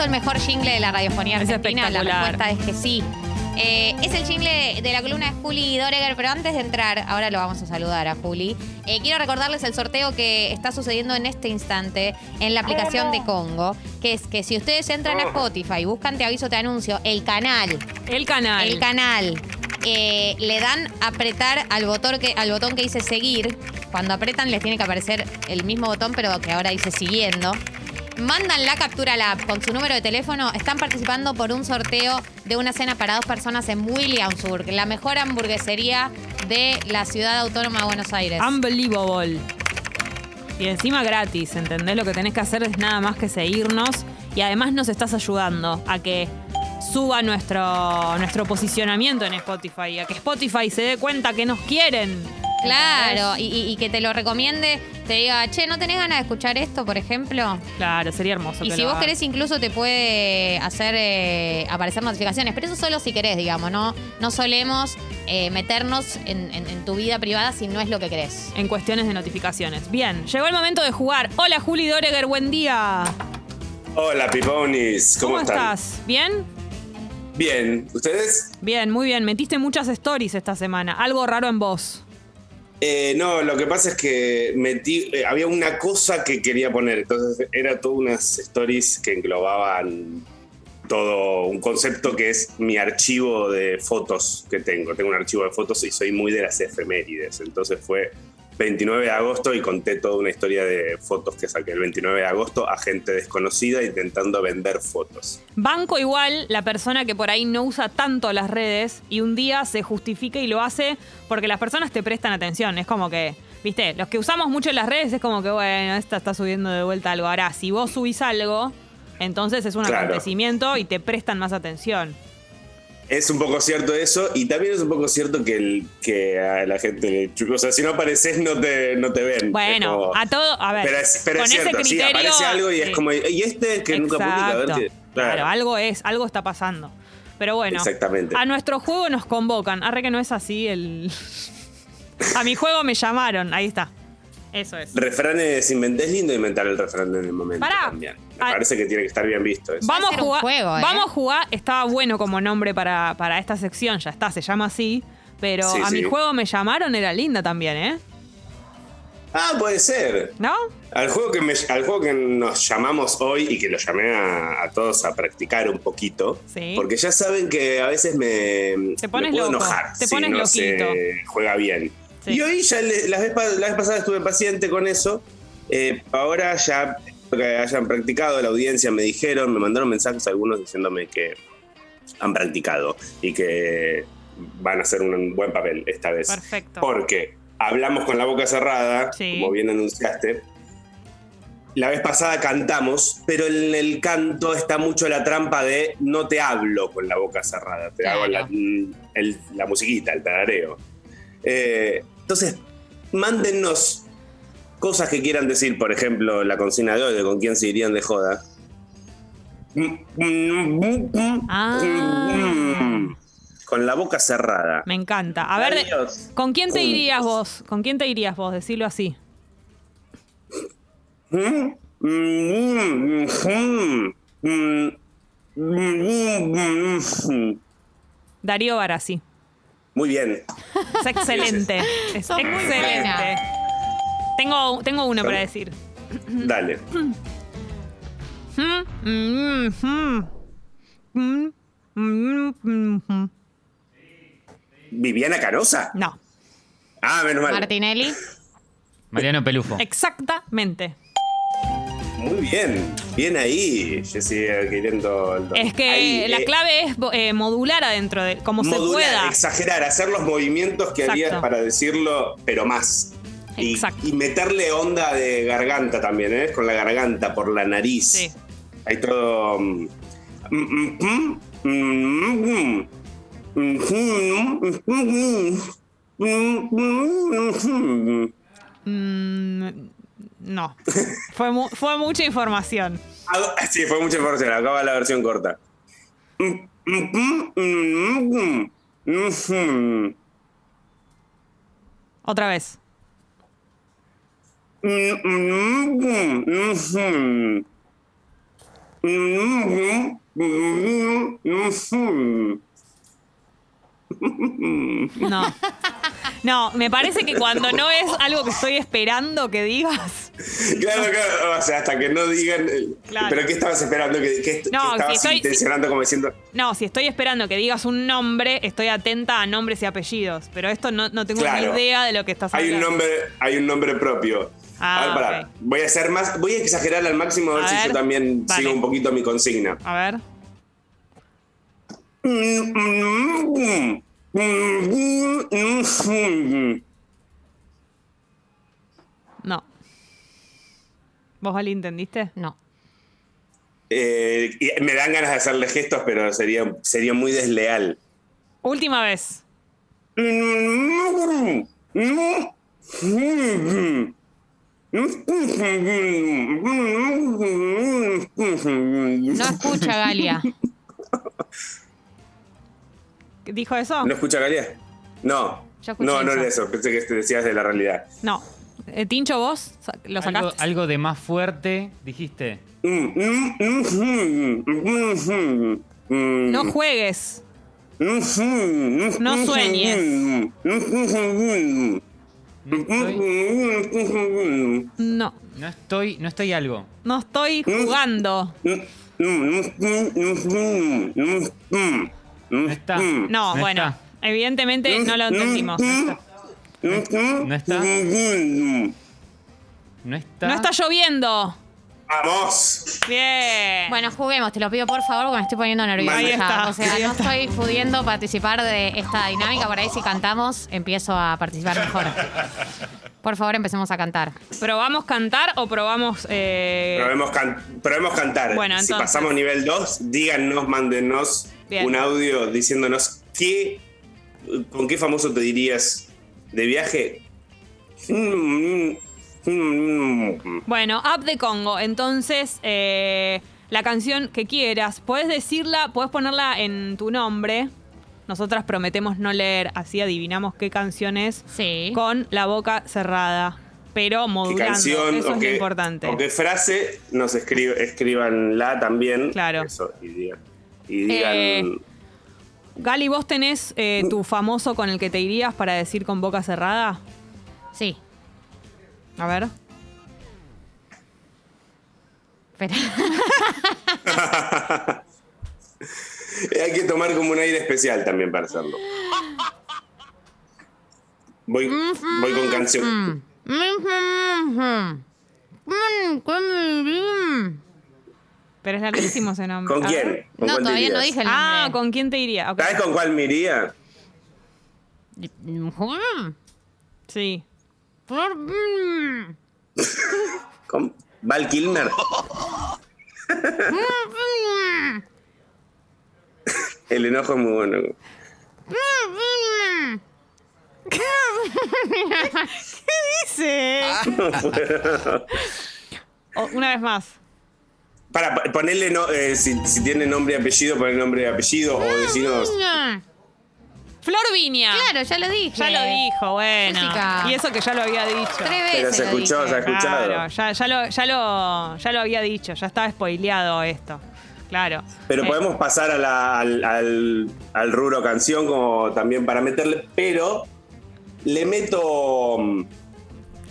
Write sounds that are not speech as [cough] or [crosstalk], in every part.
¿Acaso el mejor jingle de la radiofonía Es argentina? La espectacular. respuesta es que sí. Eh, es el jingle de la columna de Juli Doreger, pero antes de entrar, ahora lo vamos a saludar a Juli. eh, quiero recordarles el sorteo que está sucediendo en este instante en la aplicación de Congo, que es que si ustedes entran a Spotify, buscan Te Aviso, Te Anuncio, el canal, El canal. el canal, eh, le dan apretar al botón, que, al botón que dice seguir. Cuando apretan les tiene que aparecer el mismo botón, pero que ahora dice siguiendo. Mandan la captura a la app con su número de teléfono. Están participando por un sorteo de una cena para dos personas en Williamsburg, la mejor hamburguesería de la ciudad autónoma de Buenos Aires. Unbelievable. Y encima gratis, ¿entendés? Lo que tenés que hacer es nada más que seguirnos y además nos estás ayudando a que suba nuestro, nuestro posicionamiento en Spotify, a que Spotify se dé cuenta que nos quieren. Claro, y, y- y que te lo recomiende, te diga, che, ¿no tenés ganas de escuchar esto, por ejemplo? Claro, sería hermoso. Y que si lo vos haga. querés, incluso te puede hacer eh, aparecer notificaciones. Pero eso solo si querés, digamos, ¿no? No solemos eh, meternos en, en- en tu vida privada si no es lo que querés. En cuestiones de notificaciones. Bien, llegó el momento de jugar. Hola Juli Doreger, buen día. Hola, Piponis. ¿Cómo, ¿Cómo, están? estás? ¿Bien? Bien. ¿Ustedes? Bien, muy bien. Metiste muchas stories esta semana. Algo raro en vos. Eh, no, lo que pasa es que metí, eh, había una cosa que quería poner, entonces era todas unas stories que englobaban todo un concepto que es mi archivo de fotos que tengo. Tengo un archivo de fotos y soy muy de las efemérides, entonces fue 29 de agosto y conté toda una historia de fotos que saqué el 29 de agosto a gente desconocida intentando vender fotos. Banco igual la persona que por ahí no usa tanto las redes y un día se justifica y lo hace porque las personas te prestan atención. Es como que, viste, los que usamos mucho las redes es como que, bueno, esta está subiendo de vuelta algo. Ahora, si vos subís algo, entonces es un Claro. acontecimiento y te prestan más atención. Es un poco cierto eso, y también es un poco cierto que, el, que a la gente O sea, si no apareces, no te, no te ven. Bueno, como- a todo, a ver, Pero es, pero con es cierto, ese sí, criterio. aparece algo y es sí. como. ¿Y este que nunca publica? A ver qué. Claro, algo es, algo está pasando. Pero bueno, Exactamente. a nuestro juego nos convocan. Arre que no es así el. [laughs] a mi juego me llamaron, ahí está. Eso es. Refranes inventé, es lindo inventar el refrán en el momento Pará. también. Me Ah. parece que tiene que estar bien visto eso. Vamos a ser un jugar. juego, ¿eh? Vamos a jugar. Estaba bueno como nombre para, para esta sección, ya está, se llama así. Pero Sí, a mi sí. juego me llamaron, era linda también, ¿eh? Ah, puede ser. ¿No? Al juego, que me- al juego que nos llamamos hoy y que lo llamé a, a todos a practicar un poquito. Sí. Porque ya saben que a veces me, Te pones me puedo loco, enojar. te si pones no loquito. se juega bien. Sí. Y hoy ya le- la, vez, pa- la vez pasada estuve paciente con eso. Eh, ahora ya que hayan practicado, la audiencia me dijeron, me mandaron mensajes algunos diciéndome que han practicado y que van a hacer un buen papel esta vez. Perfecto. Porque hablamos con la boca cerrada, Sí. como bien anunciaste. La vez pasada cantamos, pero en el canto está mucho la trampa de no te hablo con la boca cerrada, te Claro. hago la, el- la musiquita, el tarareo. Eh, entonces, mándennos cosas que quieran decir, por ejemplo, la consigna de hoy, de con quién se irían de joda. Ah. Con la boca cerrada. Me encanta. A ver, Adiós. ¿con quién te irías vos? ¿Con quién te irías vos? Decirlo así. Darío Barassi. Muy bien. Es excelente. Es excelente. buena. Tengo, tengo uno para decir. Dale. ¿Viviana Canosa? No, Ah, menos mal. Martinelli. Mariano Pelufo. exactamente. Muy bien. Bien ahí, Jessy, queriendo. el- Es que Ahí, la eh, clave es eh, modular adentro de como se modular, pueda. exagerar, hacer los movimientos que Exacto. había para decirlo, pero más. Y, Exacto. y meterle onda de garganta también, ¿eh? Con la garganta, por la nariz. Sí. Hay todo. Mm, mm, no. fue, mu fue mucha información. Sí, fue mucha información. Acaba la versión corta. Otra vez. No. No, me parece que cuando no es algo que estoy esperando que digas. Claro, claro, o sea, hasta que no digan. eh, Claro. ¿Pero qué estabas esperando? ¿Qué, qué- qué No, si estoy- intencionando como diciendo? No, si estoy esperando que digas un nombre, estoy atenta a nombres y apellidos. Pero esto no, no tengo Claro. ni idea de lo que estás Hay hablando. un nombre, hay un nombre propio. Ah, a ver, pará. Voy a hacer más, voy a exagerar al máximo a ver A si ver, yo también vale. sigo un poquito mi consigna. A ver. No. ¿Vos, Ali, entendiste? No. Eh, y me dan ganas de hacerle gestos, pero sería, sería muy desleal. Última vez. No escucha, Galia. ¿Dijo eso? ¿No escucha Galia? No. Yo escuché No, no eso. era eso. Pensé que te decías de la realidad. No. Eh, Tincho, vos sa- lo Algo, sacaste. algo de más fuerte, dijiste. No juegues. No sueñes. No estoy, No. no estoy, no estoy algo. No estoy jugando. No está. No, bueno. está. Evidentemente no lo entendimos. No está. No está. No está lloviendo. ¡Vamos! Bien. Bueno, juguemos, te lo pido por favor, porque me estoy poniendo nerviosa. Ahí está, o sea, ahí no está. estoy pudiendo participar de esta dinámica. Por ahí, si cantamos, empiezo a participar mejor. Por favor, empecemos a cantar. ¿Probamos cantar o probamos.? eh, Probemos, can- probemos cantar. Bueno, si entonces. pasamos nivel 2, díganos, mándenos Bien. un audio diciéndonos qué, con qué famoso te dirías de viaje. Bueno, Up de Congo. Entonces, eh, la canción que quieras, puedes decirla, puedes ponerla en tu nombre. Nosotras prometemos no leer, así adivinamos qué canción es. Sí. Con la boca cerrada, pero ¿Qué modulando. canción Eso o, es qué, lo importante. o qué frase nos escribe, escríbanla también. Claro. Eso, y digan. Y digan Eh, Gali, ¿vos tenés eh, tu famoso con el que te irías para decir con boca cerrada? Sí. A ver. Espera. [laughs] Hay que tomar como un aire especial también para hacerlo. Voy, voy con canción. Pero es larguísimo ese nombre. ¿Con quién? ver. ¿Con No, todavía no dije el nombre. Ah, ¿con quién te iría? ¿Sabes con cuál me iría? Sí. [laughs] ¿Con Val Kilmer? [laughs] El enojo es muy bueno. dice? O- una vez más. Para po- ponerle, no, eh, si, si tiene nombre y apellido, poner nombre y apellido o decirnos. Flor Viña. Claro, ya lo dije. Ya lo dijo, bueno. Jessica. Y eso que ya lo había dicho. Tres veces. Pero se lo escuchó, dije. se ha escuchado. Claro, ya, ya lo, ya, lo, ya lo había dicho, ya estaba spoileado esto. Claro. Pero Eh, podemos pasar a la- al, al, al rubro canción como también para meterle. Pero le meto. mm,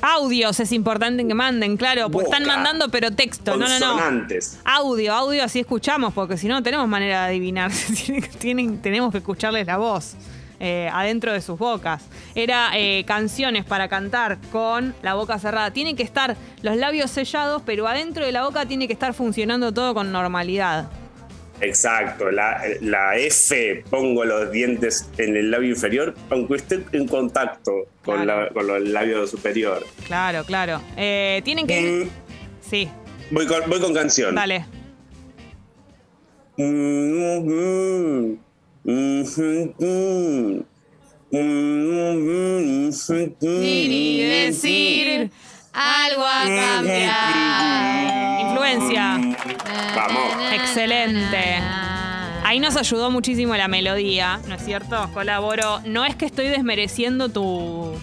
Audios es importante que manden, claro, porque están mandando, pero texto. No, no, no. Consonantes. Audio, audio, así escuchamos, porque si no, no tenemos manera de adivinar. [laughs] Tienen- tienen- tenemos que escucharles la voz eh, adentro de sus bocas. Era eh, canciones para cantar con la boca cerrada. Tienen que estar los labios sellados, pero adentro de la boca tiene que estar funcionando todo con normalidad. Exacto, la, la F, pongo los dientes en el labio inferior, aunque esté en contacto con, Claro. la- con el labio superior. Claro, claro. Eh, tienen que. Mm, Sí, voy, con, voy con canción. dale. Y decir algo a cambiar. Influencia. Vamos. Excelente. Ahí nos ayudó muchísimo la melodía, ¿no es cierto? Colaboro. No es que estoy desmereciendo tu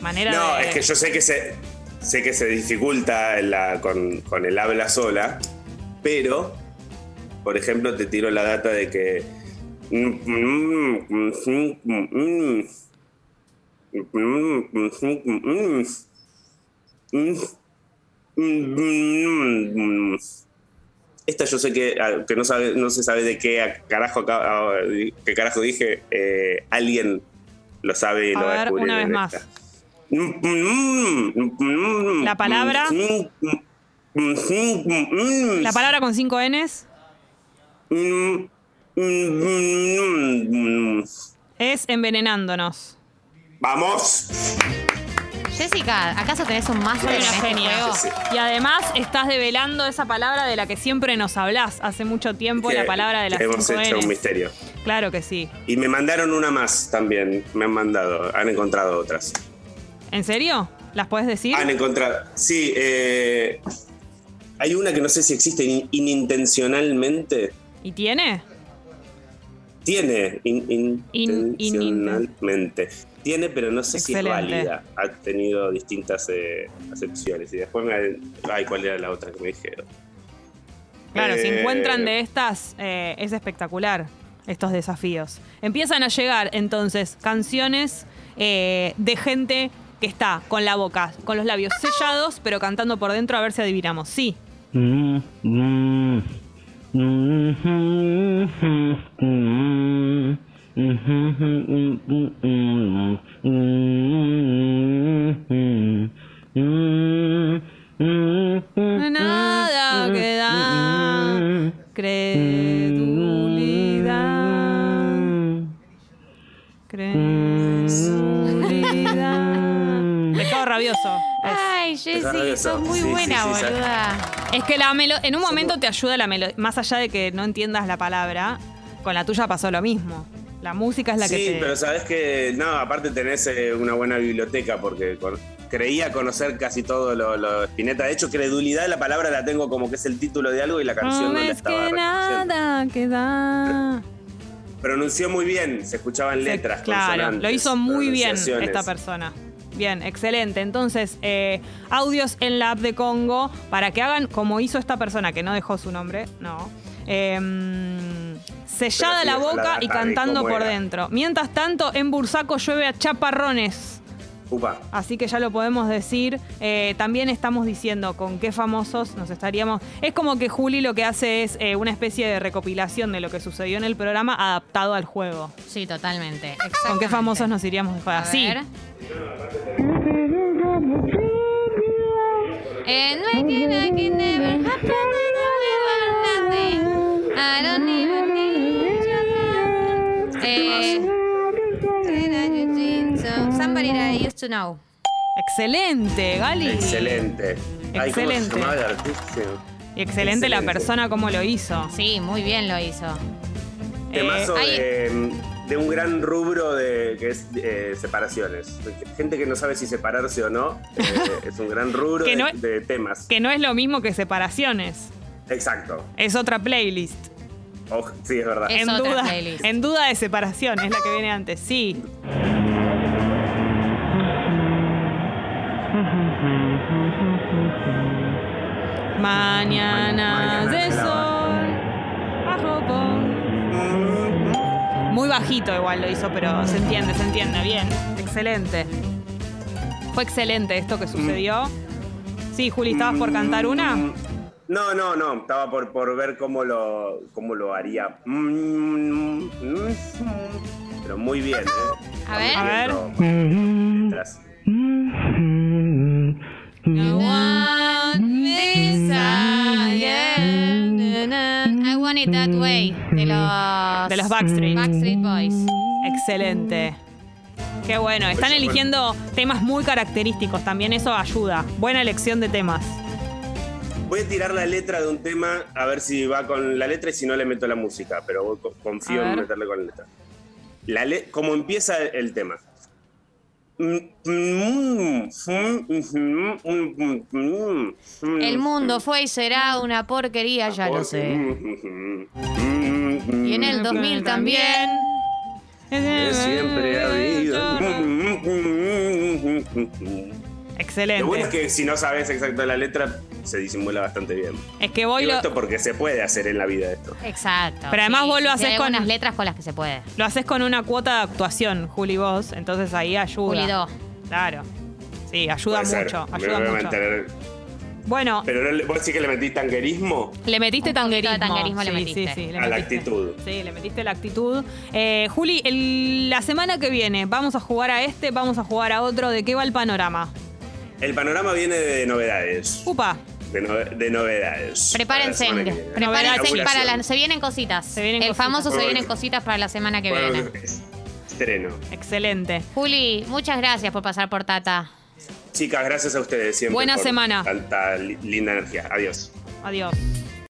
manera No, de. es que yo sé que se, sé que se dificulta la- con, con el habla sola, pero por ejemplo, te tiro la data de que. Esta yo sé que, ah, que no, sabe, no se sabe de qué carajo, qué carajo dije. eh, alguien lo sabe y A lo va a descubrir una vez más. esta. La palabra. La palabra con cinco Ns es envenenándonos. Vamos. Jessica, ¿acaso tenés un máster en este genia. juego? Sí, Y además estás develando esa palabra de la que siempre nos hablás hace mucho tiempo, la palabra de las que Hemos cinco hecho un misterio. Claro que sí. Y me mandaron una más también. Me han mandado. Han encontrado otras. ¿En serio? ¿Las puedes decir? Han encontrado. Sí, eh, hay una que no sé si existe in- inintencionalmente. ¿Y tiene? Tiene in- In- in- intencionalmente. Tiene, pero no sé si es válida. Ha tenido distintas eh, acepciones. Y después me. Ay, ¿cuál era la otra que me dijeron? Claro, si Eh, encuentran de estas, eh, es espectacular estos desafíos. Empiezan a llegar entonces canciones eh, de gente que está con la boca, con los labios sellados, pero cantando por dentro a ver si adivinamos. Sí. Nada que da credulidad. Credulidad. Pescado rabioso. Ay, Jessy, sos muy buena, sí, sí. boluda. Es que la melo en un momento te ayuda la melodía. Más allá de que no entiendas la palabra, con la tuya pasó lo mismo. La música es la sí, que te. pero sabes que. No, aparte tenés eh, una buena biblioteca porque con- creía conocer casi todo lo, lo de Spinetta. De hecho, credulidad, la palabra la tengo como que es el título de algo y la canción no, la ves estaba que nada queda. Pronunció muy bien, se escuchaban Se- letras. claro, lo hizo muy bien esta persona. Bien, excelente. Entonces, eh, audios en la app de Congo para que hagan como hizo esta persona, que no dejó su nombre, no. Em, sellada la boca y cantando por era. dentro. Mientras tanto, en Bursaco llueve a chaparrones. Upa. Así que ya lo podemos decir. Eh, también estamos diciendo con qué famosos nos estaríamos. Es como que Juli lo que hace es eh, una especie de recopilación de lo que sucedió en el programa adaptado al juego. Sí, totalmente. ¿Con qué famosos nos iríamos de joda? A Sí. ver. And maybe I can never happen and nothing. I don't even need you. Eh, so, somebody that I used to know. Excelente, Gali. Excelente. Ay, ¿cómo se Excelente. llamaba el artista? Y excelente, la Excelente. persona como lo hizo. Sí, muy bien lo hizo. Temazo hay- de, de un gran rubro de que es eh, separaciones. Gente que no sabe si separarse o no. eh, es un gran rubro [laughs] Que de, temas. Que no es lo mismo que separaciones. Exacto. Es otra playlist. Oh, sí, es verdad. Es en otra duda, playlist. en duda de separación, es la que viene antes. Sí. Mañana de sol. Bajo por- Muy bajito igual lo hizo, pero se entiende, se entiende. Bien. Excelente. Fue excelente esto que sucedió. Sí, Juli, ¿estabas por cantar una? Mm, No, no, no. Estaba por, por ver cómo lo, cómo lo haría. Mm, mm, Pero muy bien, ¿eh? A ver. A ver. I want desire. I want it that way. De los, De los Backstreet. Backstreet Boys. Excelente. Qué bueno. Están Pues, eligiendo temas muy característicos. También eso ayuda. Buena elección de temas. Voy a tirar la letra de un tema a ver si va con la letra y si no le meto la música, pero confío en meterle con la letra. La le- ¿Cómo empieza el tema? El mundo fue y será una porquería, ya lo sé. Y en el 2000 también. Siempre ha habido. [laughs] Lo Excelente. bueno es que si no sabes exacto la letra, se disimula bastante bien. Es que Digo lo, esto porque se puede hacer en la vida esto. Exacto. Pero además vos lo sí, haces hay con- algunas letras con las que se puede. lo haces con una cuota de actuación, Juli, vos. Entonces ahí ayuda. Juli do. Claro. Sí, ayuda Puede ser. mucho. Me Ayuda voy a mucho. mantener- Bueno, Pero no vos decís que le metí tanguerismo le metiste tanguerismo. le sí, metiste. Sí, sí, le a la metiste. actitud. Sí, le metiste la actitud. Eh, Juli, el- la semana que viene vamos a jugar a este, vamos a jugar a otro. ¿De qué va el panorama? El panorama viene de novedades. Upa, De, no- de novedades. Prepárense, Para la prepárense Inauguración. para la, se vienen cositas. Se vienen el cositas. famoso se vienen cositas para la semana que Bueno, viene. es- Estreno. excelente. Juli, muchas gracias por pasar por Tata. Chicas, gracias a ustedes siempre. Buena por semana. Tanta li- linda energía. Adiós. Adiós.